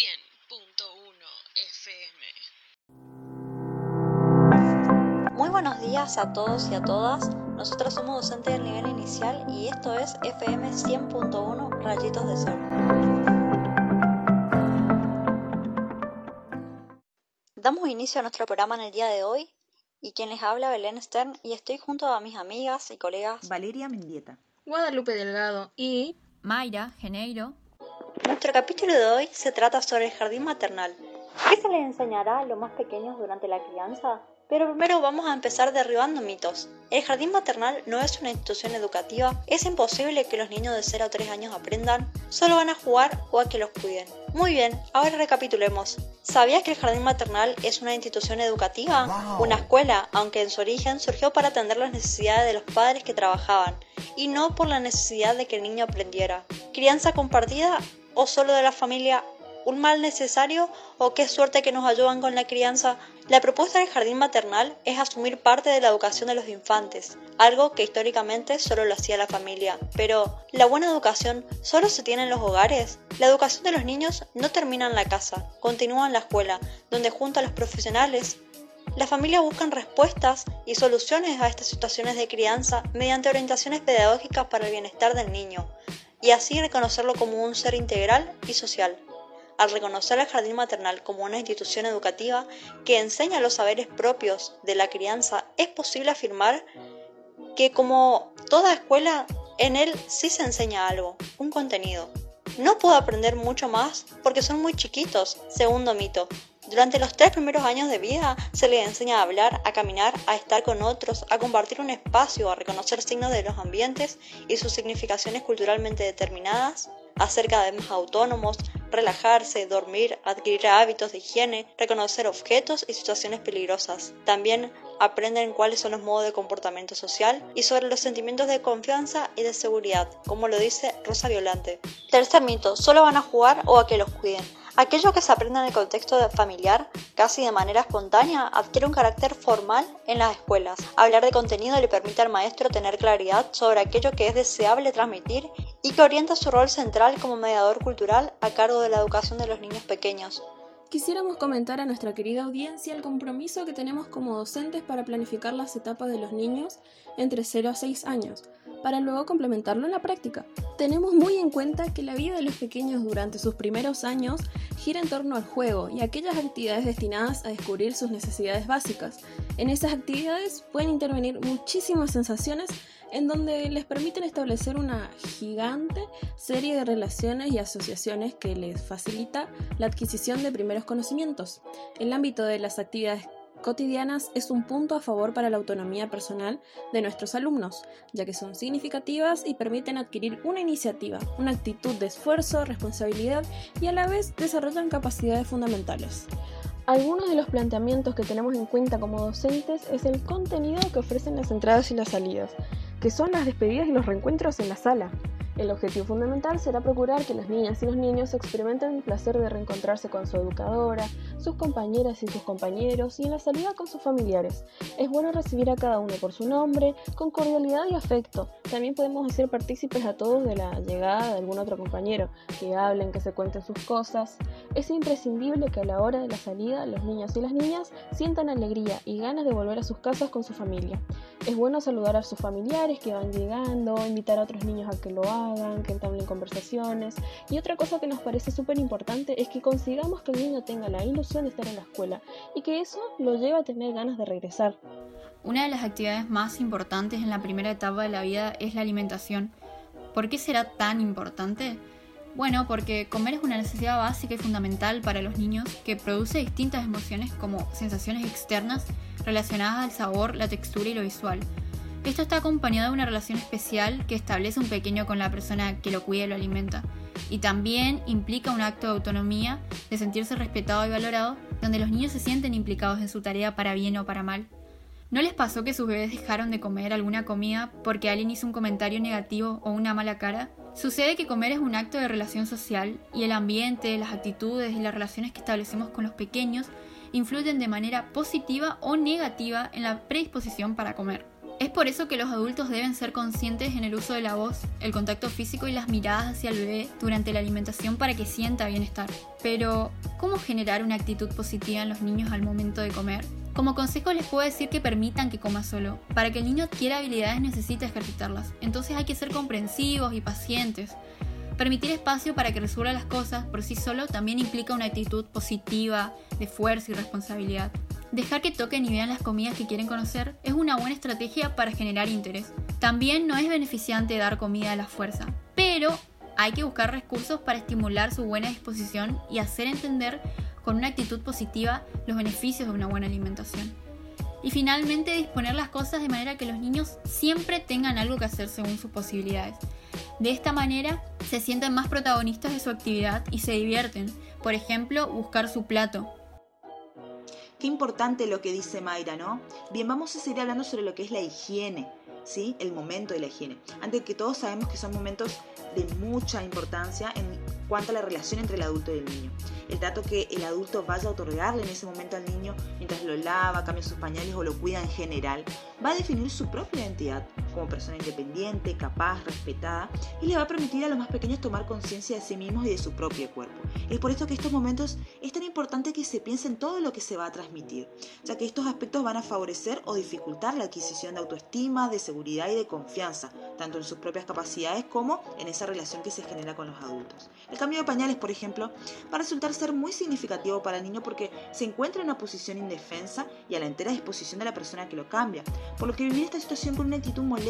100.1 FM. Muy buenos días a todos y a todas. Nosotros somos docentes del nivel inicial y esto es FM 100.1 Rayitos de Sol. Damos inicio a nuestro programa en el día de hoy y quien les habla Belén Stern y estoy junto a mis amigas y colegas Valeria Mendieta. Guadalupe Delgado y Mayra Geneiro. Nuestro capítulo de hoy se trata sobre el jardín maternal. ¿Qué se les enseñará a los más pequeños durante la crianza? Pero primero vamos a empezar derribando mitos. El jardín maternal no es una institución educativa, es imposible que los niños de 0 a 3 años aprendan, solo van a jugar o a que los cuiden. Muy bien, ahora recapitulemos. ¿Sabías que el jardín maternal es una institución educativa? Una escuela, aunque en su origen surgió para atender las necesidades de los padres que trabajaban, y no por la necesidad de que el niño aprendiera. ¿Crianza compartida o solo de la familia un mal necesario o qué suerte que nos ayudan con la crianza. La propuesta del jardín maternal es asumir parte de la educación de los infantes, algo que históricamente solo lo hacía la familia. Pero, ¿la buena educación solo se tiene en los hogares? La educación de los niños no termina en la casa, continúa en la escuela, donde junto a los profesionales las familias buscan respuestas y soluciones a estas situaciones de crianza mediante orientaciones pedagógicas para el bienestar del niño, y así reconocerlo como un ser integral y social. Al reconocer al jardín maternal como una institución educativa que enseña los saberes propios de la crianza, es posible afirmar que como toda escuela, en él sí se enseña algo, un contenido. No puedo aprender mucho más porque son muy chiquitos, segundo mito. Durante los tres primeros años de vida se les enseña a hablar, a caminar, a estar con otros, a compartir un espacio, a reconocer signos de los ambientes y sus significaciones culturalmente determinadas, a ser cada vez más autónomos, relajarse, dormir, adquirir hábitos de higiene, reconocer objetos y situaciones peligrosas. También aprenden cuáles son los modos de comportamiento social y sobre los sentimientos de confianza y de seguridad, como lo dice Rosa Violante. Tercer mito, solo van a jugar o a que los cuiden. Aquello que se aprende en el contexto familiar, casi de manera espontánea, adquiere un carácter formal en las escuelas. Hablar de contenido le permite al maestro tener claridad sobre aquello que es deseable transmitir y que orienta su rol central como mediador cultural a cargo de la educación de los niños pequeños. Quisiéramos comentar a nuestra querida audiencia el compromiso que tenemos como docentes para planificar las etapas de los niños entre 0 a 6 años, para luego complementarlo en la práctica. Tenemos muy en cuenta que la vida de los pequeños durante sus primeros años gira en torno al juego y aquellas actividades destinadas a descubrir sus necesidades básicas. En esas actividades pueden intervenir muchísimas sensaciones en donde les permiten establecer una gigante serie de relaciones y asociaciones que les facilita la adquisición de primeros conocimientos. El ámbito de las actividades cotidianas es un punto a favor para la autonomía personal de nuestros alumnos, ya que son significativas y permiten adquirir una iniciativa, una actitud de esfuerzo, responsabilidad y a la vez desarrollan capacidades fundamentales. Algunos de los planteamientos que tenemos en cuenta como docentes es el contenido que ofrecen las entradas y las salidas, que son las despedidas y los reencuentros en la sala. El objetivo fundamental será procurar que las niñas y los niños experimenten el placer de reencontrarse con su educadora, sus compañeras y sus compañeros y en la salida con sus familiares. Es bueno recibir a cada uno por su nombre, con cordialidad y afecto. También podemos hacer partícipes a todos de la llegada de algún otro compañero, que hablen, que se cuenten sus cosas. Es imprescindible que a la hora de la salida los niños y las niñas sientan alegría y ganas de volver a sus casas con su familia. Es bueno saludar a sus familiares que van llegando, invitar a otros niños a que lo hagan, que entablen conversaciones. Y otra cosa que nos parece súper importante es que consigamos que el niño tenga la ilusión de estar en la escuela y que eso lo lleve a tener ganas de regresar. Una de las actividades más importantes en la primera etapa de la vida es la alimentación. ¿Por qué será tan importante? Bueno, porque comer es una necesidad básica y fundamental para los niños que produce distintas emociones como sensaciones externas relacionadas al sabor, la textura y lo visual. Esto está acompañado de una relación especial que establece un pequeño con la persona que lo cuida y lo alimenta. Y también implica un acto de autonomía, de sentirse respetado y valorado, donde los niños se sienten implicados en su tarea para bien o para mal. ¿No les pasó que sus bebés dejaron de comer alguna comida porque alguien hizo un comentario negativo o una mala cara? Sucede que comer es un acto de relación social y el ambiente, las actitudes y las relaciones que establecemos con los pequeños influyen de manera positiva o negativa en la predisposición para comer. Es por eso que los adultos deben ser conscientes en el uso de la voz, el contacto físico y las miradas hacia el bebé durante la alimentación para que sienta bienestar. Pero, ¿cómo generar una actitud positiva en los niños al momento de comer? Como consejo les puedo decir que permitan que coma solo. Para que el niño adquiera habilidades necesita ejercitarlas. Entonces hay que ser comprensivos y pacientes. Permitir espacio para que resuelva las cosas por sí solo también implica una actitud positiva, de fuerza y responsabilidad. Dejar que toquen y vean las comidas que quieren conocer es una buena estrategia para generar interés. También no es beneficiante dar comida a la fuerza, pero hay que buscar recursos para estimular su buena disposición y hacer entender con una actitud positiva los beneficios de una buena alimentación. Y finalmente disponer las cosas de manera que los niños siempre tengan algo que hacer según sus posibilidades. De esta manera se sienten más protagonistas de su actividad y se divierten. Por ejemplo, buscar su plato, Qué importante lo que dice Mayra, ¿no? Bien, vamos a seguir hablando sobre lo que es la higiene, ¿sí? El momento de la higiene. Antes que todos sabemos que son momentos de mucha importancia en cuanto a la relación entre el adulto y el niño. El trato que el adulto vaya a otorgarle en ese momento al niño mientras lo lava, cambia sus pañales o lo cuida en general, va a definir su propia identidad como persona independiente, capaz, respetada y le va a permitir a los más pequeños tomar conciencia de sí mismos y de su propio cuerpo. Es por esto que estos momentos es tan importante que se piense en todo lo que se va a transmitir, ya que estos aspectos van a favorecer o dificultar la adquisición de autoestima, de seguridad y de confianza, tanto en sus propias capacidades como en esa relación que se genera con los adultos. El cambio de pañales, por ejemplo, va a resultar ser muy significativo para el niño porque se encuentra en una posición indefensa y a la entera disposición de la persona que lo cambia, por lo que vivir esta situación con una actitud molesta,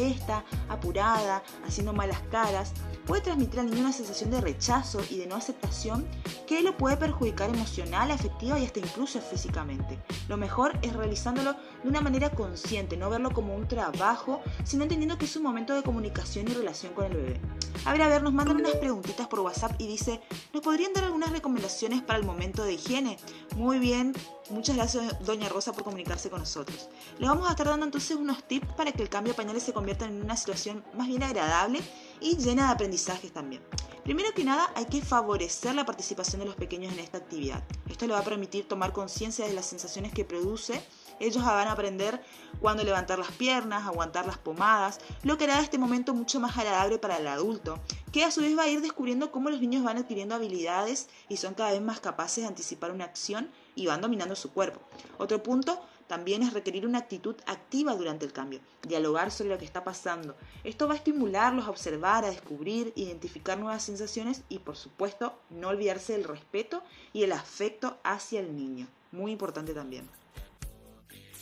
apurada, haciendo malas caras, puede transmitir al niño una sensación de rechazo y de no aceptación que lo puede perjudicar emocional, afectiva y hasta incluso físicamente. Lo mejor es realizándolo de una manera consciente, no verlo como un trabajo, sino entendiendo que es un momento de comunicación y relación con el bebé. A ver, a ver, nos mandan unas preguntitas por WhatsApp y dice, ¿nos podrían dar algunas recomendaciones para el momento de higiene? Muy bien, muchas gracias doña Rosa por comunicarse con nosotros. Le vamos a estar dando entonces unos tips para que el cambio de pañales se convierta en una situación más bien agradable y llena de aprendizajes también. Primero que nada, hay que favorecer la participación de los pequeños en esta actividad. Esto le va a permitir tomar conciencia de las sensaciones que produce. Ellos van a aprender cuándo levantar las piernas, aguantar las pomadas, lo que hará este momento mucho más agradable para el adulto, que a su vez va a ir descubriendo cómo los niños van adquiriendo habilidades y son cada vez más capaces de anticipar una acción y van dominando su cuerpo. Otro punto también es requerir una actitud activa durante el cambio, dialogar sobre lo que está pasando. Esto va a estimularlos a observar, a descubrir, identificar nuevas sensaciones y por supuesto no olvidarse del respeto y el afecto hacia el niño. Muy importante también.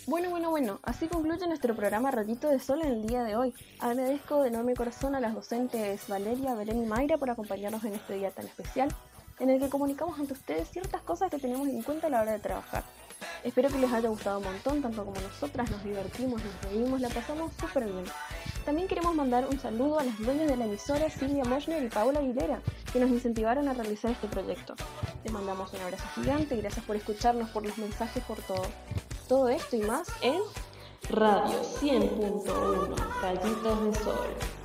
Bueno, bueno, bueno, así concluye nuestro programa Ratito de Sol en el día de hoy. Agradezco de enorme corazón a las docentes Valeria, Belén y Mayra por acompañarnos en este día tan especial, en el que comunicamos ante ustedes ciertas cosas que tenemos en cuenta a la hora de trabajar. Espero que les haya gustado un montón, tanto como nosotras, nos divertimos, nos reímos, la pasamos súper bien. También queremos mandar un saludo a las dueñas de la emisora Silvia Moschner y Paula Aguilera, que nos incentivaron a realizar este proyecto. Les mandamos un abrazo gigante y gracias por escucharnos, por los mensajes, por todo. Todo esto y más en Radio 100.1 Rayitos de Sol.